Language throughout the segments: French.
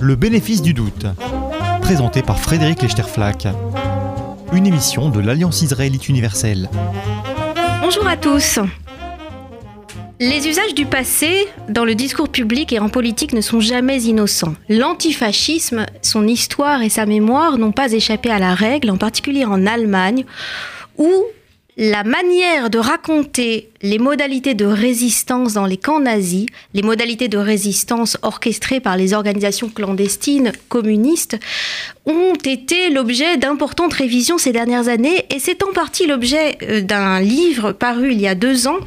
Le bénéfice du doute, présenté par Frédéric Lechterflack, une émission de l'Alliance israélite universelle. Bonjour à tous. Les usages du passé dans le discours public et en politique ne sont jamais innocents. L'antifascisme, son histoire et sa mémoire n'ont pas échappé à la règle, en particulier en Allemagne, où la manière de raconter les modalités de résistance dans les camps nazis, les modalités de résistance orchestrées par les organisations clandestines communistes, ont été l'objet d'importantes révisions ces dernières années. Et c'est en partie l'objet euh, d'un livre paru il y a deux ans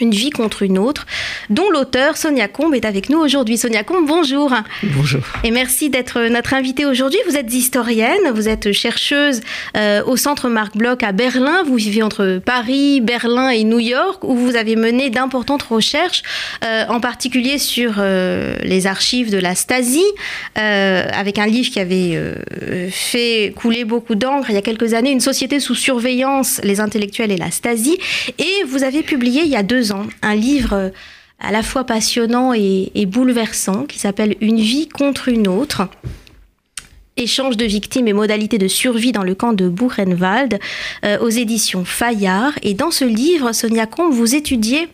une vie contre une autre, dont l'auteur Sonia Combe est avec nous aujourd'hui. Sonia Combe, bonjour. Bonjour. Et merci d'être notre invitée aujourd'hui. Vous êtes historienne, vous êtes chercheuse euh, au Centre Marc Bloch à Berlin. Vous vivez entre Paris, Berlin et New York, où vous avez mené d'importantes recherches, euh, en particulier sur euh, les archives de la Stasi, avec un livre qui avait fait couler beaucoup d'encre il y a quelques années, Une société sous surveillance, les intellectuels et la Stasi. Et vous avez publié il y a deux un livre euh, à la fois passionnant et, bouleversant qui s'appelle Une vie contre une autre. Échange de victimes et modalités de survie dans le camp de Buchenwald euh, aux éditions Fayard. Et dans ce livre, Sonia Combe, vous étudiez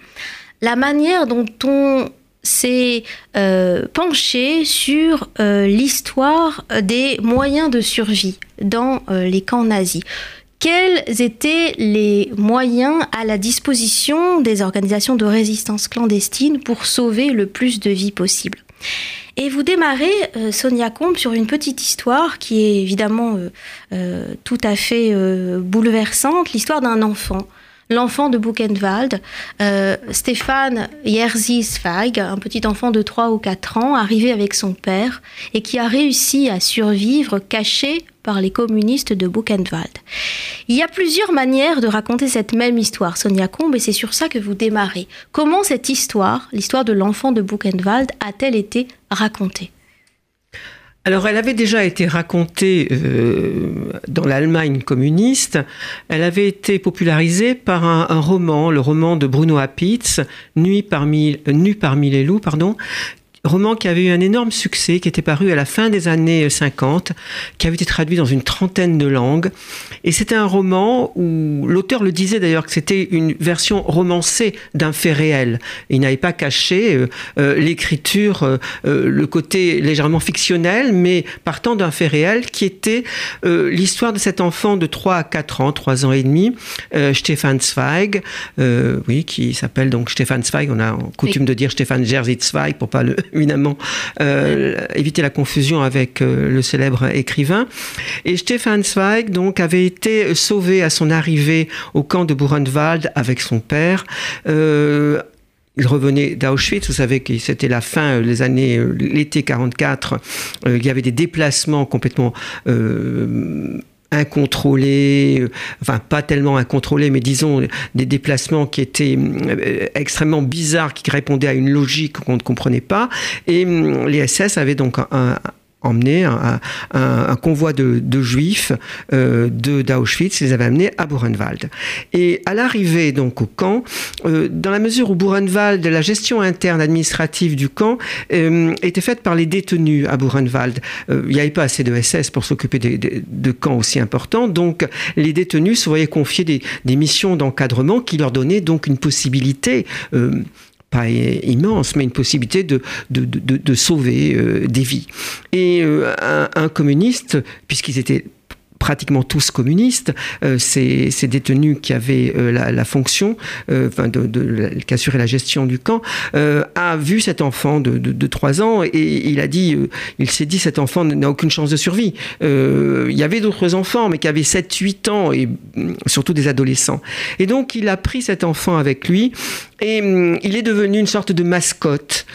la manière dont on s'est euh, penché sur l'histoire des moyens de survie dans les camps nazis quels étaient les moyens à la disposition des organisations de résistance clandestine pour sauver le plus de vies possible et vous démarrez, euh, Sonia Combe, sur une petite histoire qui est évidemment euh, euh, tout à fait bouleversante, l'histoire d'un enfant l'enfant de Buchenwald, euh, Stéphane Jerzy Zweig, un petit enfant de 3 ou 4 ans, arrivé avec son père et qui a réussi à survivre caché par les communistes de Buchenwald. Il y a plusieurs manières de raconter cette même histoire, Sonia Combe, et c'est sur ça que vous démarrez. Comment cette histoire, l'histoire de l'enfant de Buchenwald, a-t-elle été racontée? Alors, elle avait déjà été racontée euh, dans l'Allemagne communiste. Elle avait été popularisée par un, roman, le roman de Bruno Apitz, Nuit parmi, Nu parmi les loups, pardon, roman qui avait eu un énorme succès, qui était paru à la fin des années 50, qui avait été traduit dans une trentaine de langues. Et c'était un roman où l'auteur le disait d'ailleurs que c'était une version romancée d'un fait réel. Il n'avait pas caché euh, euh, l'écriture, euh, le côté légèrement fictionnel, mais partant d'un fait réel qui était l'histoire de cet enfant de 3 à 4 ans, 3 ans et demi, Stefan Zweig, oui, qui s'appelle donc Stefan Zweig. On a coutume de dire Stefan Jerzy Zweig pour pas le évidemment, euh, éviter la confusion avec euh, le célèbre écrivain. Et Stefan Zweig, donc, avait été sauvé à son arrivée au camp de Buchenwald avec son père. Euh, il revenait d'Auschwitz, vous savez que c'était la fin, les années, l'été 44, il y avait des déplacements complètement incontrôlés, euh, enfin pas tellement incontrôlés, mais disons des déplacements qui étaient euh, extrêmement bizarres, qui répondaient à une logique qu'on ne comprenait pas. Et hum, les SS avaient donc un, emmené un, convoi de, juifs euh, de d'Auschwitz, les avait amenés à Buchenwald. Et à l'arrivée donc au camp, euh, dans la mesure où Buchenwald, la gestion interne administrative du camp euh, était faite par les détenus à Buchenwald. il n'y avait pas assez de SS pour s'occuper de, camps aussi importants, donc les détenus se voyaient confier des, des missions d'encadrement qui leur donnaient donc une possibilité pas immense, mais une possibilité de, de, de, sauver euh, des vies. Et euh, un, communiste, puisqu'ils étaient pratiquement tous communistes, euh, ces, détenus qui avaient euh, la, fonction, euh, enfin qui assuraient la gestion du camp, a vu cet enfant de, de, 3 ans et il a dit, il s'est dit, cet enfant n'a aucune chance de survie. il y avait d'autres enfants, mais qui avaient 7-8 ans et mm, surtout des adolescents. Et donc il a pris cet enfant avec lui et mm, il est devenu une sorte de mascotte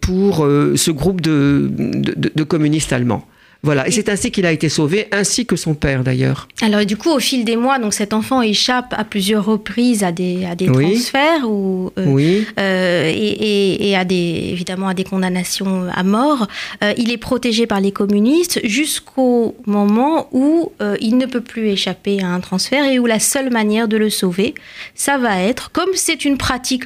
pour ce groupe de communistes allemands. Voilà, et c'est ainsi qu'il a été sauvé, ainsi que son père d'ailleurs. Alors du coup, au fil des mois, donc cet enfant échappe à plusieurs reprises à des, à des transferts ou, euh, oui. Euh, et, et, à des, évidemment à des condamnations à mort. Euh, il est protégé par les communistes jusqu'au moment où il ne peut plus échapper à un transfert et où la seule manière de le sauver, ça va être, comme c'est une pratique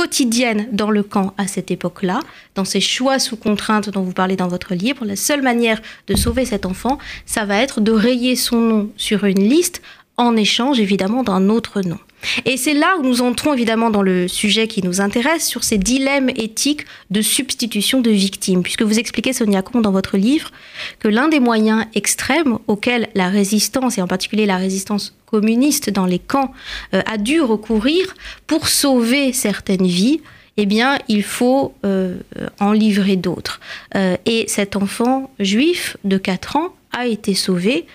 quotidienne dans le camp à cette époque-là, dans ces choix sous contrainte dont vous parlez dans votre livre. La seule manière de sauver cet enfant, ça va être de rayer son nom sur une liste en échange évidemment d'un autre nom. Et c'est là où nous entrons évidemment dans le sujet qui nous intéresse, sur ces dilemmes éthiques de substitution de victimes, puisque vous expliquez, Sonia Comte, dans votre livre, que l'un des moyens extrêmes auxquels la résistance, et en particulier la résistance communiste dans les camps, euh, a dû recourir pour sauver certaines vies, eh bien, il faut euh, en livrer d'autres. Euh, et cet enfant juif de 4 ans a été sauvé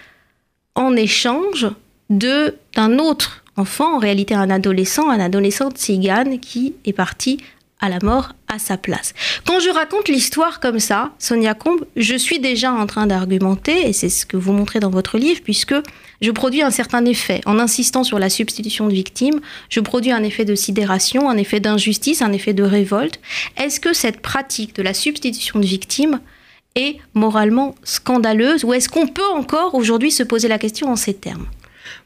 en échange d'un autre enfant, en réalité un adolescent, un adolescent tzigane qui est parti à la mort à sa place. Quand je raconte l'histoire comme ça, Sonia Combe, je suis déjà en train d'argumenter, et c'est ce que vous montrez dans votre livre, puisque je produis un certain effet. En insistant sur la substitution de victimes, je produis un effet de sidération, un effet d'injustice, un effet de révolte. Est-ce que cette pratique de la substitution de victimes est moralement scandaleuse, ou est-ce qu'on peut encore aujourd'hui se poser la question en ces termes?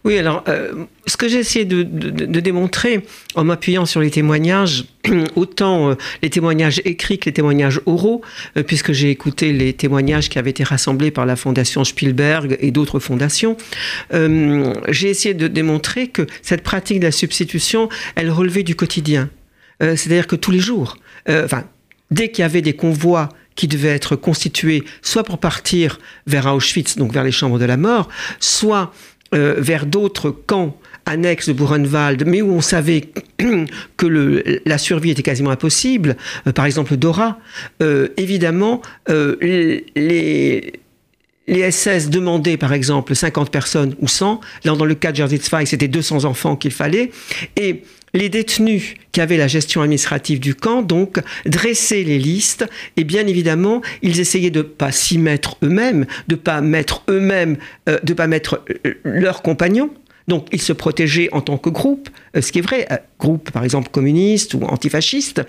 Oui, alors, euh, ce que j'ai essayé de, démontrer en m'appuyant sur les témoignages, autant euh, les témoignages écrits que les témoignages oraux, euh, puisque j'ai écouté les témoignages qui avaient été rassemblés par la Fondation Spielberg et d'autres fondations, j'ai essayé de démontrer que cette pratique de la substitution, elle relevait du quotidien. C'est-à-dire que tous les jours, enfin, dès qu'il y avait des convois qui devaient être constitués soit pour partir vers Auschwitz, donc vers les chambres de la mort, soit euh, vers d'autres camps annexes de Buchenwald, mais où on savait que la survie était quasiment impossible, euh, par exemple Dora, euh, évidemment, les, SS demandaient par exemple 50 personnes ou 100. Là, dans le cas de Jerzy c'était 200 enfants qu'il fallait. Et les détenus qui avaient la gestion administrative du camp, donc, dressaient les listes et bien évidemment, ils essayaient de pas s'y mettre eux-mêmes, de pas mettre eux-mêmes, euh, de pas mettre euh, leurs compagnons. Donc, ils se protégeaient en tant que groupe, euh, ce qui est vrai, groupe par exemple communiste ou antifasciste.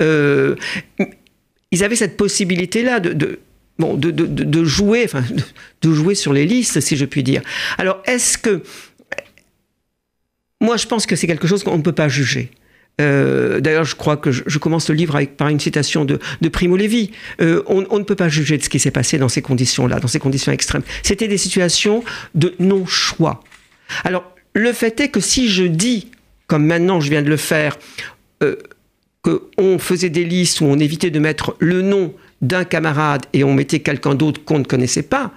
ils avaient cette possibilité-là de, bon, de, enfin, de jouer sur les listes, si je puis dire. Alors, est-ce que moi, je pense que c'est quelque chose qu'on ne peut pas juger. Euh, d'ailleurs, je crois que je, commence le livre par une citation de, Primo Levi. Euh, on, ne peut pas juger de ce qui s'est passé dans ces conditions-là, dans ces conditions extrêmes. C'était des situations de non-choix. Alors, le fait est que si je dis, comme maintenant je viens de le faire, euh, qu'on faisait des listes où on évitait de mettre le nom d'un camarade et on mettait quelqu'un d'autre qu'on ne connaissait pas,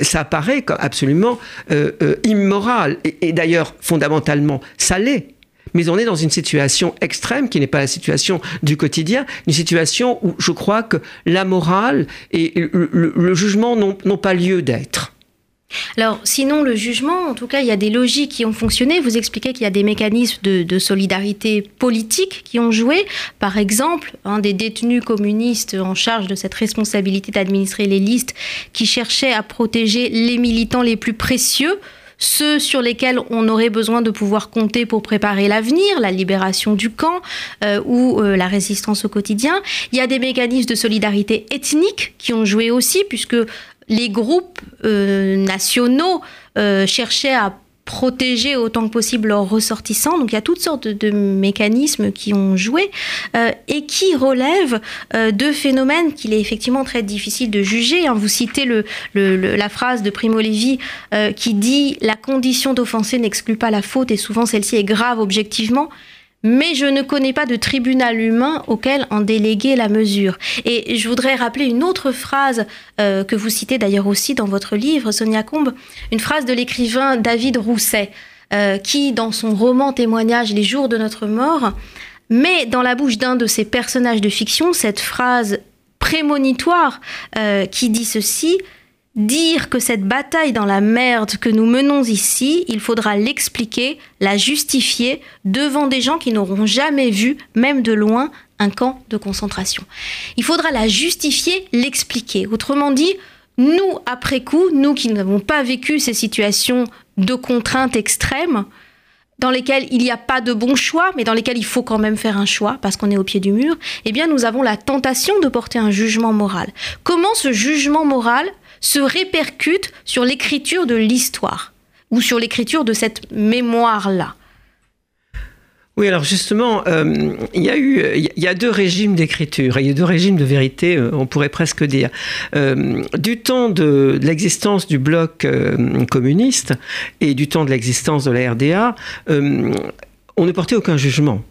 ça paraît absolument euh, euh, immoral. Et, d'ailleurs, fondamentalement, l'est. Mais on est dans une situation extrême qui n'est pas la situation du quotidien, une situation où je crois que la morale et le jugement n'ont pas lieu d'être. Alors, sinon, le jugement, en tout cas, il y a des logiques qui ont fonctionné. Vous expliquez qu'il y a des mécanismes de, solidarité politique qui ont joué. Par exemple, un des détenus communistes en charge de cette responsabilité d'administrer les listes qui cherchait à protéger les militants les plus précieux ceux sur lesquels on aurait besoin de pouvoir compter pour préparer l'avenir, la libération du camp euh, ou euh, la résistance au quotidien. Il y a des mécanismes de solidarité ethnique qui ont joué aussi, puisque les groupes euh, nationaux euh, cherchaient à protéger autant que possible leurs ressortissants. Donc il y a toutes sortes de, mécanismes qui ont joué euh, et qui relèvent de phénomènes qu'il est effectivement très difficile de juger. Hein. Vous citez la phrase de Primo Levi qui dit La condition d'offenser n'exclut pas la faute et souvent celle-ci est grave objectivement mais je ne connais pas de tribunal humain auquel en déléguer la mesure. Et je voudrais rappeler une autre phrase euh, que vous citez d'ailleurs aussi dans votre livre, Sonia Combe, une phrase de l'écrivain David Rousset, euh, qui, dans son roman témoignage Les jours de notre mort, met dans la bouche d'un de ses personnages de fiction cette phrase prémonitoire euh, qui dit ceci dire que cette bataille dans la merde que nous menons ici, il faudra l'expliquer, la justifier devant des gens qui n'auront jamais vu, même de loin, un camp de concentration. Il faudra la justifier, l'expliquer. Autrement dit, nous, après coup, nous qui n'avons pas vécu ces situations de contraintes extrêmes, dans lesquelles il n'y a pas de bon choix, mais dans lesquelles il faut quand même faire un choix parce qu'on est au pied du mur, eh bien nous avons la tentation de porter un jugement moral. Comment ce jugement moral se répercute sur l'écriture de l'histoire ou sur l'écriture de cette mémoire-là. Oui, alors justement, euh, il y a eu, il y a deux régimes d'écriture, il y a deux régimes de vérité, euh, on pourrait presque dire. Euh, du temps de, l'existence du bloc communiste et du temps de l'existence de la RDA, on ne portait aucun jugement.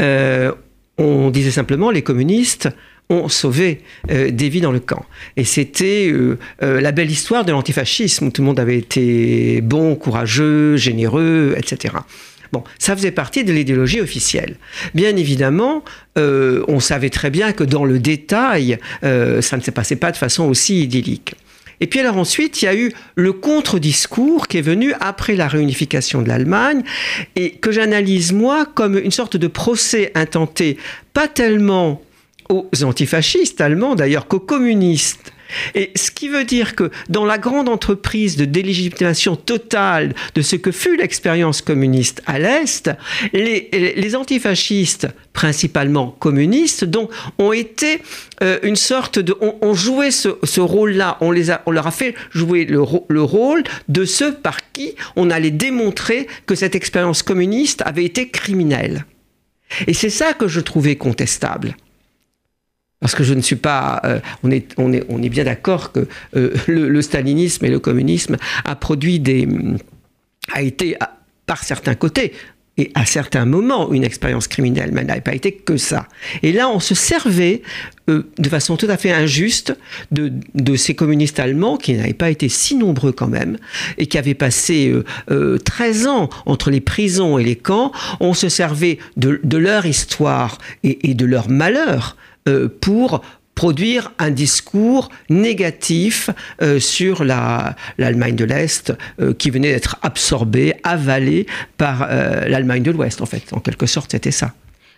on disait simplement les communistes ont sauvé des vies dans le camp. Et c'était la belle histoire de l'antifascisme, où tout le monde avait été bon, courageux, généreux, etc. Bon, ça faisait partie de l'idéologie officielle. Bien évidemment, euh, on savait très bien que dans le détail, euh, ça ne se passait pas de façon aussi idyllique. Et puis alors ensuite, il y a eu le contre-discours qui est venu après la réunification de l'Allemagne et que j'analyse moi comme une sorte de procès intenté, pas tellement aux antifascistes allemands d'ailleurs qu'aux communistes et ce qui veut dire que dans la grande entreprise de délégitimation totale de ce que fut l'expérience communiste à l'Est, les, antifascistes, principalement communistes, donc, ont été euh, une sorte de... ont, joué ce, rôle-là, on, on leur a fait jouer le, le rôle de ceux par qui on allait démontrer que cette expérience communiste avait été criminelle. Et c'est ça que je trouvais contestable parce que je ne suis pas. Euh, on, est, on, est, on est bien d'accord que euh, le, stalinisme et le communisme a produit des. a été, par certains côtés, et à certains moments, une expérience criminelle, mais n'avait pas été que ça. Et là, on se servait euh, de façon tout à fait injuste de, ces communistes allemands qui n'avaient pas été si nombreux quand même, et qui avaient passé 13 ans entre les prisons et les camps. On se servait de, leur histoire et, de leur malheur euh, pour produire un discours négatif euh, sur l'Allemagne de l'Est euh, qui venait d'être absorbée, avalée par l'Allemagne de l'Ouest, en fait. En quelque sorte, c'était ça.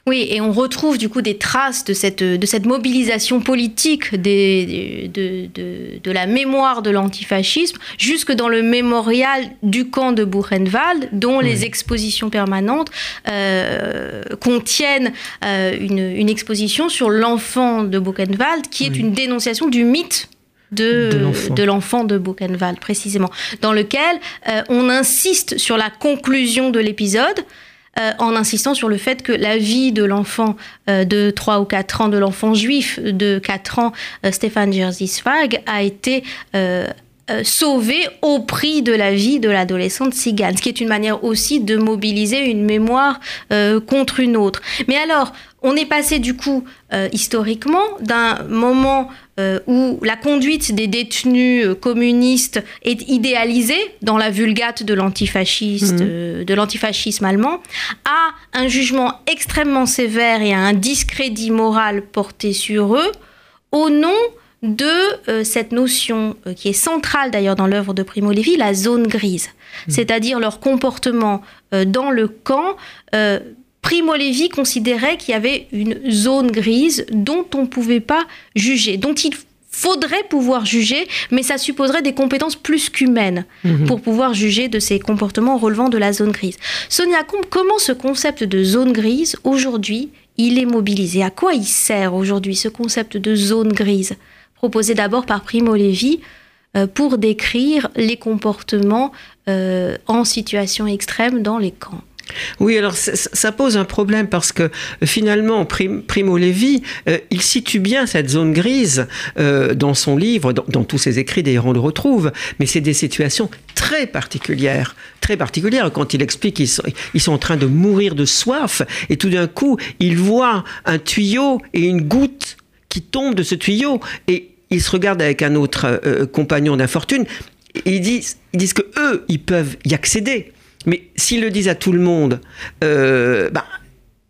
Oui, et on retrouve du coup des traces de cette, de cette mobilisation politique des, de, de, de, la mémoire de l'antifascisme jusque dans le mémorial du camp de Buchenwald, dont les expositions permanentes euh, contiennent euh, une, une, exposition sur l'enfant de Buchenwald, qui est une dénonciation du mythe de, l'enfant de, Buchenwald, précisément, dans lequel euh, on insiste sur la conclusion de l'épisode. Euh, en insistant sur le fait que la vie de l'enfant euh, de 3 ou 4 ans, de l'enfant juif de 4 ans, euh, Stéphane Jerzy Svag, a été sauvée au prix de la vie de l'adolescente cigane, ce qui est une manière aussi de mobiliser une mémoire contre une autre. Mais alors, on est passé du coup euh, historiquement d'un moment euh, où la conduite des détenus euh, communistes est idéalisée dans la vulgate de l'antifasciste, mhm. de l'antifascisme allemand, à un jugement extrêmement sévère et à un discrédit moral porté sur eux au nom de cette notion qui est centrale d'ailleurs dans l'œuvre de Primo Levi, la zone grise, mhm. c'est-à-dire leur comportement dans le camp Primo Levi considérait qu'il y avait une zone grise dont on ne pouvait pas juger, dont il faudrait pouvoir juger, mais ça supposerait des compétences plus qu'humaines mhm. pour pouvoir juger de ces comportements relevant de la zone grise. Sonia Combe, comment ce concept de zone grise, aujourd'hui, il est mobilisé? À quoi il sert aujourd'hui ce concept de zone grise, proposé d'abord par Primo Levi euh, pour décrire les comportements euh, en situation extrême dans les camps. Oui, alors ça, pose un problème parce que finalement, Primo Levi, euh, il situe bien cette zone grise euh, dans son livre, dans, tous ses écrits, d'ailleurs on le retrouve, mais c'est des situations très particulières, très particulières. Quand il explique qu'ils sont, ils sont en train de mourir de soif et tout d'un coup, il voit un tuyau et une goutte qui tombe de ce tuyau et il se regarde avec un autre euh, compagnon d'infortune ils disent, ils disent eux, ils peuvent y accéder. Mais s'ils le disent à tout le monde, euh, bah,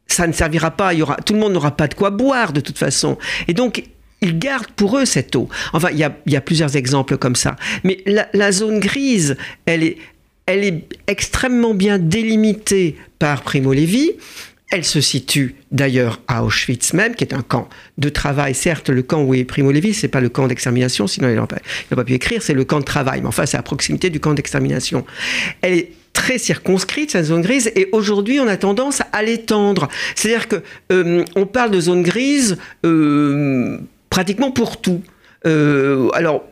ça ne servira pas. Il y aura, tout le monde n'aura pas de quoi boire de toute façon. Et donc, ils gardent pour eux cette eau. Enfin, il y a, y a plusieurs exemples comme ça. Mais la, zone grise, elle est, elle est extrêmement bien délimitée par Primo Levi. Elle se situe d'ailleurs à Auschwitz même, qui est un camp de travail. Certes, le camp où est Primo Levi, c'est pas le camp d'extermination, sinon il n'a pas, pas, pu écrire, c'est le camp de travail. Mais enfin, c'est à proximité du camp d'extermination. Elle est très circonscrite, cette zone grise, et aujourd'hui, on a tendance à l'étendre. C'est-à-dire que euh, on parle de zone grise euh, pratiquement pour tout. Euh, alors,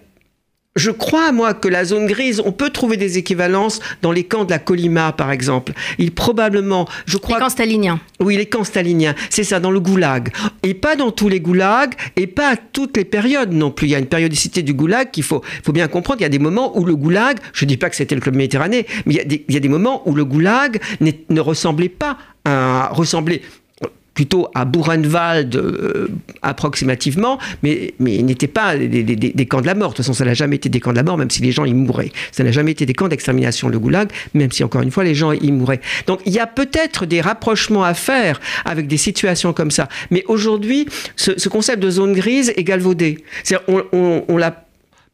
je crois, moi, que la zone grise, on peut trouver des équivalences dans les camps de la Colima, par exemple. Il probablement, je crois. Les camps staliniens. Oui, les camps staliniens. C'est ça, dans le goulag. Et pas dans tous les goulags, et pas à toutes les périodes non plus. Il y a une périodicité du goulag qu'il faut, faut bien comprendre. Il y a des moments où le goulag, je ne dis pas que c'était le club méditerranéen, mais il y, a des, il y a des moments où le goulag ne ressemblait pas à ressembler plutôt à Buchenwald euh, approximativement, mais, mais n'était pas des, camps de la mort. De toute façon, ça n'a jamais été des camps de la mort, même si les gens y mouraient. Ça n'a jamais été des camps d'extermination, le goulag, même si, encore une fois, les gens y mouraient. Donc, il y a peut-être des rapprochements à faire avec des situations comme ça. Mais aujourd'hui, ce, concept de zone grise est galvaudé. On, on, on l'a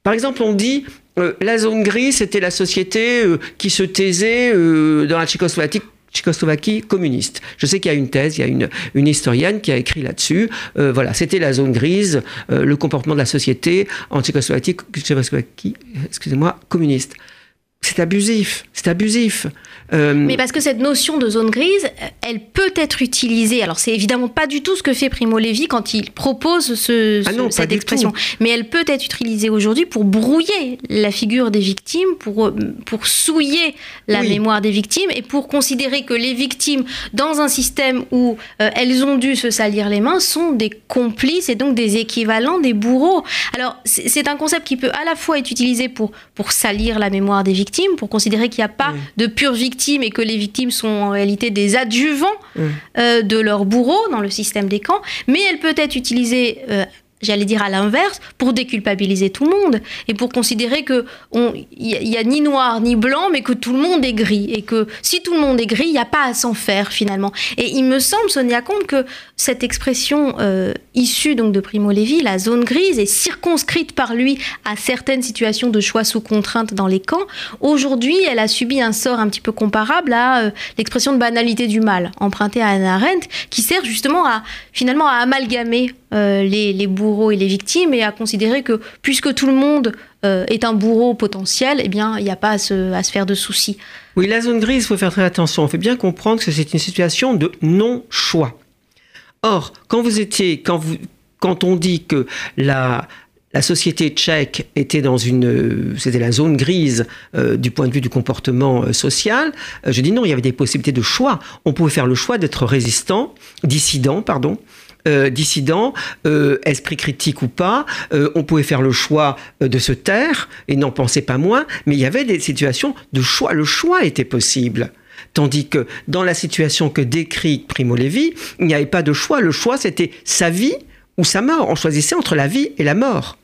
par exemple, on dit euh, la zone grise, c'était la société euh, qui se taisait dans la Tchécoslovaquie Tchécoslovaquie communiste. Je sais qu'il y a une thèse, il y a une, historienne qui a écrit là-dessus. Euh, voilà, c'était la zone grise, euh, le comportement de la société en Tchécoslovaquie, Tchécoslovaquie excusez-moi, communiste. C'est abusif, c'est abusif. Euh, Mais parce que cette notion de zone grise, elle peut être utilisée. Alors c'est évidemment pas du tout ce que fait Primo Levi quand il propose ce, ah cette expression. Mais elle peut être utilisée aujourd'hui pour brouiller la figure des victimes, pour, euh, pour souiller la mémoire des victimes et pour considérer que les victimes, dans un système où euh, elles ont dû se salir les mains, sont des complices et donc des équivalents des bourreaux. Alors c'est un concept qui peut à la fois être utilisé pour, pour salir la mémoire des victimes pour considérer qu'il n'y a pas de pures victimes et que les victimes sont en réalité des adjuvants euh, de leurs bourreaux dans le système des camps, mais elle peut être utilisée euh, j'allais dire à l'inverse, pour déculpabiliser tout le monde et pour considérer que il y, a ni noir ni blanc, mais que tout le monde est gris et que si tout le monde est gris, il n'y a pas à s'en faire finalement. Et il me semble, Sonia Comte, que cette expression euh, issue donc de Primo Levi, la zone grise, est circonscrite par lui à certaines situations de choix sous contrainte dans les camps. Aujourd'hui, elle a subi un sort un petit peu comparable à euh, l'expression de banalité du mal empruntée à Anna Arendt, qui sert justement à finalement à amalgamer euh, les, les, et les victimes et à considérer que puisque tout le monde euh, est un bourreau potentiel, eh bien, il n'y a pas à se, faire de soucis. Oui, la zone grise, il faut faire très attention. On fait bien comprendre que c'est une situation de non-choix. Or, quand vous étiez, quand, vous, quand on dit que la, la société tchèque était dans une, c'était la zone grise euh, du point de vue du comportement social. je dis non, il y avait des possibilités de choix. On pouvait faire le choix d'être résistant, dissident, pardon, euh, dissident, euh, esprit critique ou pas, euh, on pouvait faire le choix de se taire et n'en penser pas moins, mais il y avait des situations de choix. Le choix était possible. Tandis que dans la situation que décrit Primo Levi, il n'y avait pas de choix. Le choix, c'était sa vie ou sa mort. On choisissait entre la vie et la mort.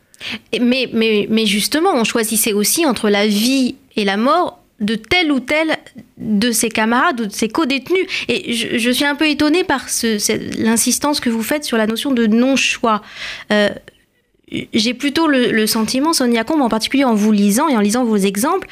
Mais, mais, mais justement, on choisissait aussi entre la vie et la mort de tel ou tel de ses camarades ou de ses co-détenus. Et je, suis un peu étonnée par l'insistance que vous faites sur la notion de non-choix. Euh, j'ai plutôt le, sentiment, Sonia Combe, en particulier en vous lisant et en lisant vos exemples,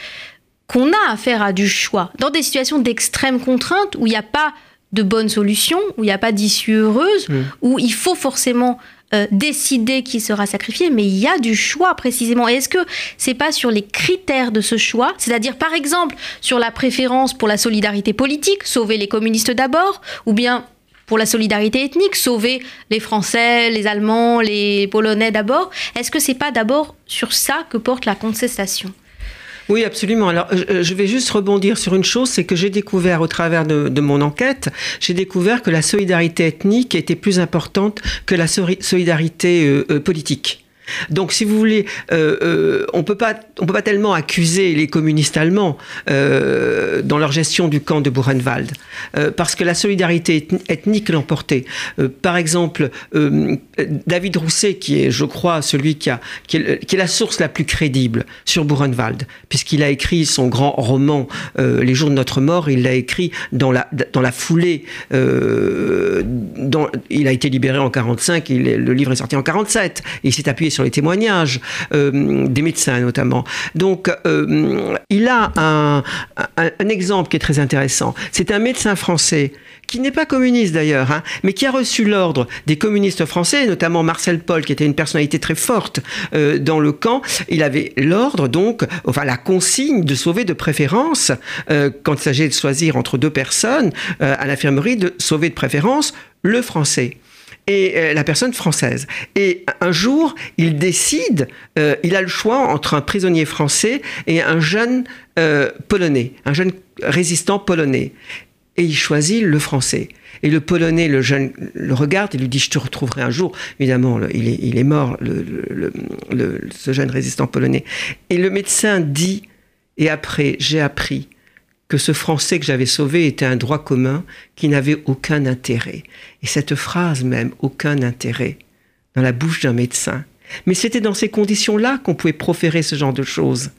qu'on a affaire à du choix. Dans des situations d'extrême contrainte où il n'y a pas de bonne solution, où il n'y a pas d'issue heureuse, mmh. où il faut forcément euh, décider qui sera sacrifié, mais il y a du choix précisément. Et est-ce que c'est pas sur les critères de ce choix, c'est-à-dire par exemple sur la préférence pour la solidarité politique, sauver les communistes d'abord, ou bien pour la solidarité ethnique, sauver les Français, les Allemands, les Polonais d'abord? Est-ce que c'est pas d'abord sur ça que porte la contestation? Oui, absolument. Alors, je vais juste rebondir sur une chose, c'est que j'ai découvert au travers de, mon enquête, j'ai découvert que la solidarité ethnique était plus importante que la solidarité euh, euh, politique. Donc, si vous voulez, euh, euh, on peut pas, on peut pas tellement accuser les communistes allemands euh, dans leur gestion du camp de Buchenwald, parce que la solidarité ethnique l'emportait. par exemple, David Rousset, qui est, je crois, celui qui, a, qui est, la source la plus crédible sur Buchenwald, puisqu'il a écrit son grand roman Les jours de notre mort, il l'a écrit dans la, dans la foulée. Il a été libéré en 45, il, le livre est sorti en 47, et il s'est appuyé sur les témoignages euh, des médecins notamment. Donc, euh, il a un, exemple qui est très intéressant. C'est un médecin français qui n'est pas communiste d'ailleurs, hein, mais qui a reçu l'ordre des communistes français, notamment Marcel Paul, qui était une personnalité très forte euh, dans le camp. Il avait l'ordre, donc, enfin la consigne de sauver de préférence, quand il s'agit de choisir entre deux personnes à l'infirmerie, de sauver de préférence le français. Et euh, la personne française. Et un jour, il décide, euh, il a le choix entre un prisonnier français et un jeune euh, polonais, un jeune résistant polonais. Et il choisit le français. Et le polonais, le jeune, le regarde et lui dit Je te retrouverai un jour. Évidemment, il, est, mort, ce jeune résistant polonais. Et le médecin dit Et après, j'ai appris que ce Français que j'avais sauvé était un droit commun qui n'avait aucun intérêt. Et cette phrase même, aucun intérêt, dans la bouche d'un médecin. Mais c'était dans ces conditions-là qu'on pouvait proférer ce genre de choses.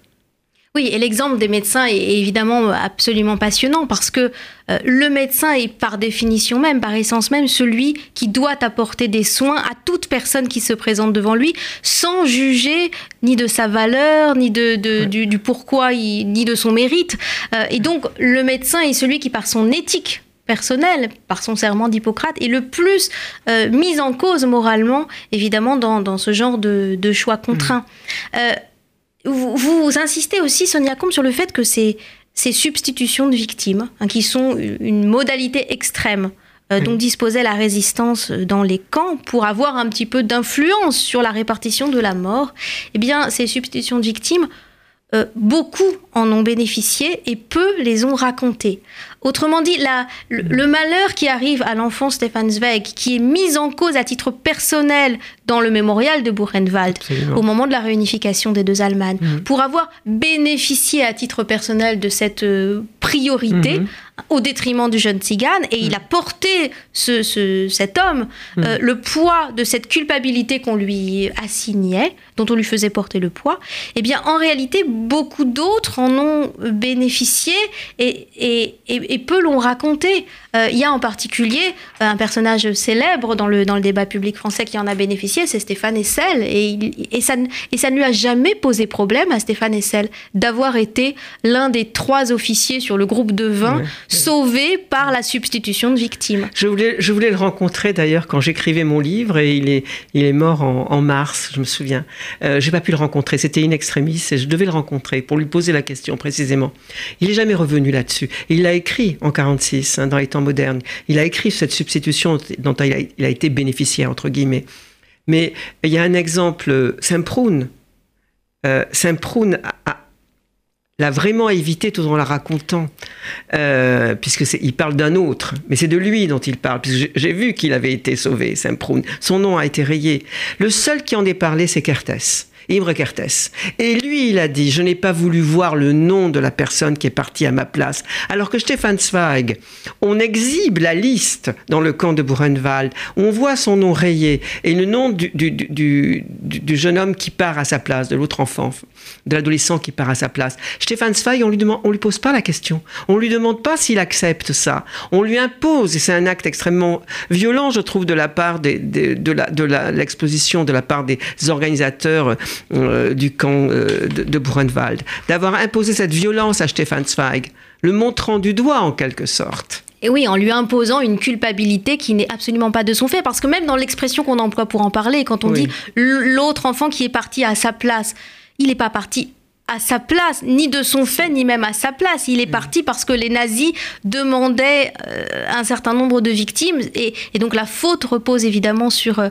Oui, et l'exemple des médecins est évidemment absolument passionnant parce que euh, le médecin est par définition même, par essence même, celui qui doit apporter des soins à toute personne qui se présente devant lui sans juger ni de sa valeur, ni de, du, pourquoi, ni de son mérite. Euh, et donc, le médecin est celui qui, par son éthique personnelle, par son serment d'Hippocrate, est le plus euh, mis en cause moralement, évidemment, dans, ce genre de, choix contraints. Mmh vous, insistez aussi, Sonia Combe, sur le fait que ces, ces substitutions de victimes, hein, qui sont une modalité extrême, euh, dont disposait la résistance dans les camps pour avoir un petit peu d'influence sur la répartition de la mort, eh bien, ces substitutions de victimes, euh, beaucoup en ont bénéficié et peu les ont racontées. Autrement dit, la, le, malheur qui arrive à l'enfant Stefan Zweig, qui est mis en cause à titre personnel dans le mémorial de Buchenwald au moment de la réunification des deux Allemagnes, mhm. pour avoir bénéficié à titre personnel de cette euh, priorité, mhm au détriment du jeune Tzigane et il mm. a porté ce, cet homme mm. euh, le poids de cette culpabilité qu'on lui assignait, dont on lui faisait porter le poids, eh bien en réalité beaucoup d'autres en ont bénéficié et, et, et, peu l'ont raconté. Euh, il y a en particulier un personnage célèbre dans le, dans le débat public français qui en a bénéficié, c'est Stéphane Essel et, et, ça, et ça ne lui a jamais posé problème à Stéphane Essel d'avoir été l'un des trois officiers sur le groupe de 20 sauvé par la substitution de victimes. Je voulais, je voulais le rencontrer d'ailleurs quand j'écrivais mon livre et il est, il est mort en, mars, je me souviens. Euh, j'ai pas pu le rencontrer, c'était in extremis et je devais le rencontrer pour lui poser la question précisément. Il est jamais revenu là-dessus. Il a écrit en 46 hein, dans les temps modernes. Il a écrit cette substitution dont il a, été bénéficiaire entre guillemets. Mais il y a un exemple, Saint-Proun. Euh, Saint-Proun a, l'a vraiment évité tout en la racontant, euh, puisque il parle d'un autre, mais c'est de lui dont il parle, puisque j'ai vu qu'il avait été sauvé, Saint-Proun. Son nom a été rayé. Le seul qui en ait parlé, c'est Kertész. Imre Kertész. Et lui, il a dit, je n'ai pas voulu voir le nom de la personne qui est partie à ma place. Alors que Stefan Zweig, on exhibe la liste dans le camp de Buchenwald, on voit son nom rayé et le nom du, du, jeune homme qui part à sa place, de l'autre enfant, de l'adolescent qui part à sa place. Stefan Zweig, on lui demande, on lui pose pas la question. On lui demande pas s'il accepte ça. On lui impose, et c'est un acte extrêmement violent, je trouve, de la part des, de l'exposition, de, de la part des organisateurs euh, du camp euh, de, de Buchenwald, d'avoir imposé cette violence à Stefan Zweig, le montrant du doigt en quelque sorte. Et oui, en lui imposant une culpabilité qui n'est absolument pas de son fait, parce que même dans l'expression qu'on emploie pour en parler, quand on dit l'autre enfant qui est parti à sa place, il n'est pas parti à sa place, ni de son fait, ni même à sa place. Il est mm. parti parce que les nazis demandaient euh, un certain nombre de victimes, et, donc la faute repose évidemment sur, euh,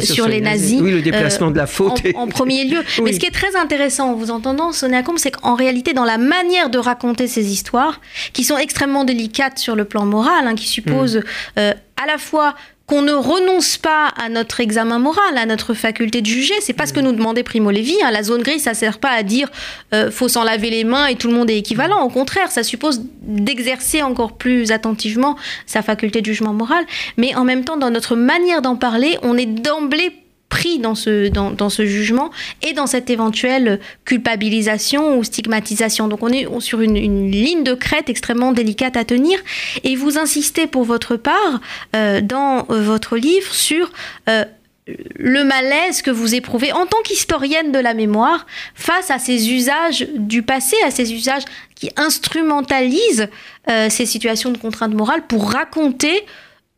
sur, les nazis. Oui, le déplacement de la faute. En, premier lieu. Mais ce qui est très intéressant en vous entendant, Sonia Combe, c'est qu'en réalité, dans la manière de raconter ces histoires, qui sont extrêmement délicates sur le plan moral, hein, qui supposent mm. à la fois qu'on ne renonce pas à notre examen moral, à notre faculté de juger. C'est pas ce que nous demandait Primo Levi. Hein. La zone grise, ça sert pas à dire euh, faut s'en laver les mains et tout le monde est équivalent. Au contraire, ça suppose d'exercer encore plus attentivement sa faculté de jugement moral. Mais en même temps, dans notre manière d'en parler, on est d'emblée pris dans ce, dans, ce jugement et dans cette éventuelle culpabilisation ou stigmatisation. Donc on est sur une, ligne de crête extrêmement délicate à tenir. Et vous insistez pour votre part euh, dans votre livre sur... Euh, le malaise que vous éprouvez en tant qu'historienne de la mémoire face à ces usages du passé, à ces usages qui instrumentalisent euh, ces situations de contrainte morale pour raconter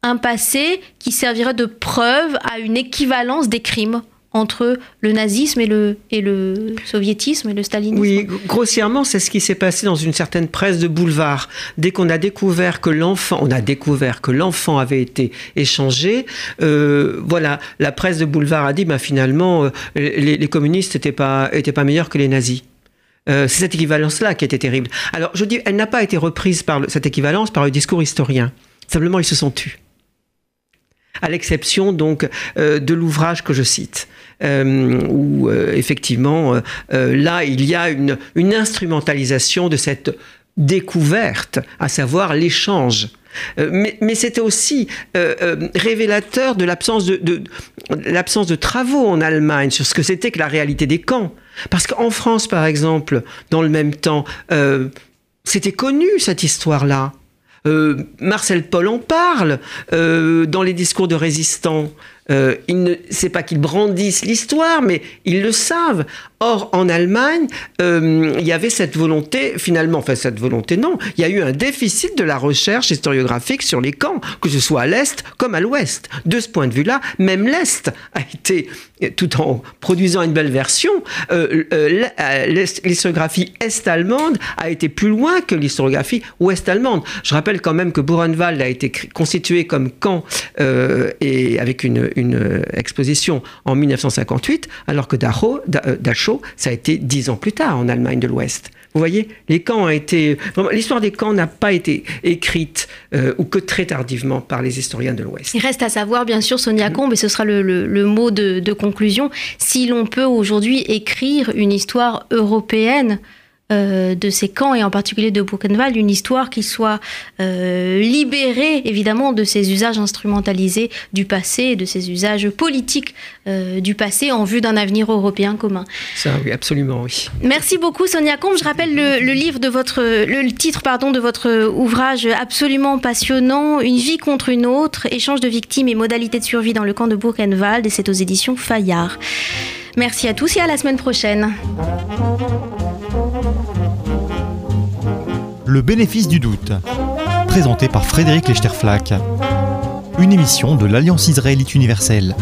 un passé qui servirait de preuve à une équivalence des crimes entre le nazisme et le, et le soviétisme et le stalinisme. Oui, grossièrement, c'est ce qui s'est passé dans une certaine presse de boulevard. Dès qu'on a découvert que l'enfant, on a découvert que l'enfant avait été échangé, euh, voilà, la presse de boulevard a dit, bah, finalement, euh, les, communistes n'étaient pas, meilleurs que les nazis. Euh, c'est cette équivalence-là qui était terrible. Alors, je dis, elle n'a pas été reprise par cette équivalence par le discours historien. Simplement, ils se sont tus à l'exception donc euh, de l'ouvrage que je cite, euh, où euh, effectivement là il y a une, instrumentalisation de cette découverte, à savoir l'échange. mais, c'était aussi révélateur de l'absence de, l'absence de travaux en Allemagne sur ce que c'était que la réalité des camps. Parce qu'en France, par exemple, dans le même temps, c'était connu cette histoire-là. Euh, Marcel Paul en parle euh, dans les discours de résistants. Euh, il c'est pas qu'ils brandissent l'histoire, mais ils le savent. Or, en Allemagne, euh, il y avait cette volonté, finalement, enfin cette volonté, non, il y a eu un déficit de la recherche historiographique sur les camps, que ce soit à l'Est comme à l'Ouest. De ce point de vue-là, même l'Est a été, tout en produisant une belle version, euh, l'historiographie est-allemande a été plus loin que l'historiographie ouest-allemande. Je rappelle quand même que Buchenwald a été constitué comme camp et avec une, une exposition en 1958, alors que Dachau, Dachau, ça a été dix ans plus tard en Allemagne de l'Ouest. Vous voyez, les camps ont été. L'histoire des camps n'a pas été écrite euh, ou que très tardivement par les historiens de l'Ouest. Il reste à savoir, bien sûr, Sonia Combe, et ce sera le, mot de conclusion, si l'on peut aujourd'hui écrire une histoire européenne euh, de ces camps et en particulier de Buchenwald une histoire qui soit euh, libérée évidemment de ces usages instrumentalisés du passé de ces usages politiques euh, du passé en vue d'un avenir européen commun. Ça oui absolument oui. Merci beaucoup Sonia Combe. Je rappelle le, livre de votre le titre pardon de votre ouvrage absolument passionnant Une vie contre une autre échange de victimes et modalités de survie dans le camp de Buchenwald et c'est aux éditions Fayard. Merci à tous et à la semaine prochaine. Le bénéfice du doute, présenté par Frédéric Lechterflack, une émission de l'Alliance israélite universelle.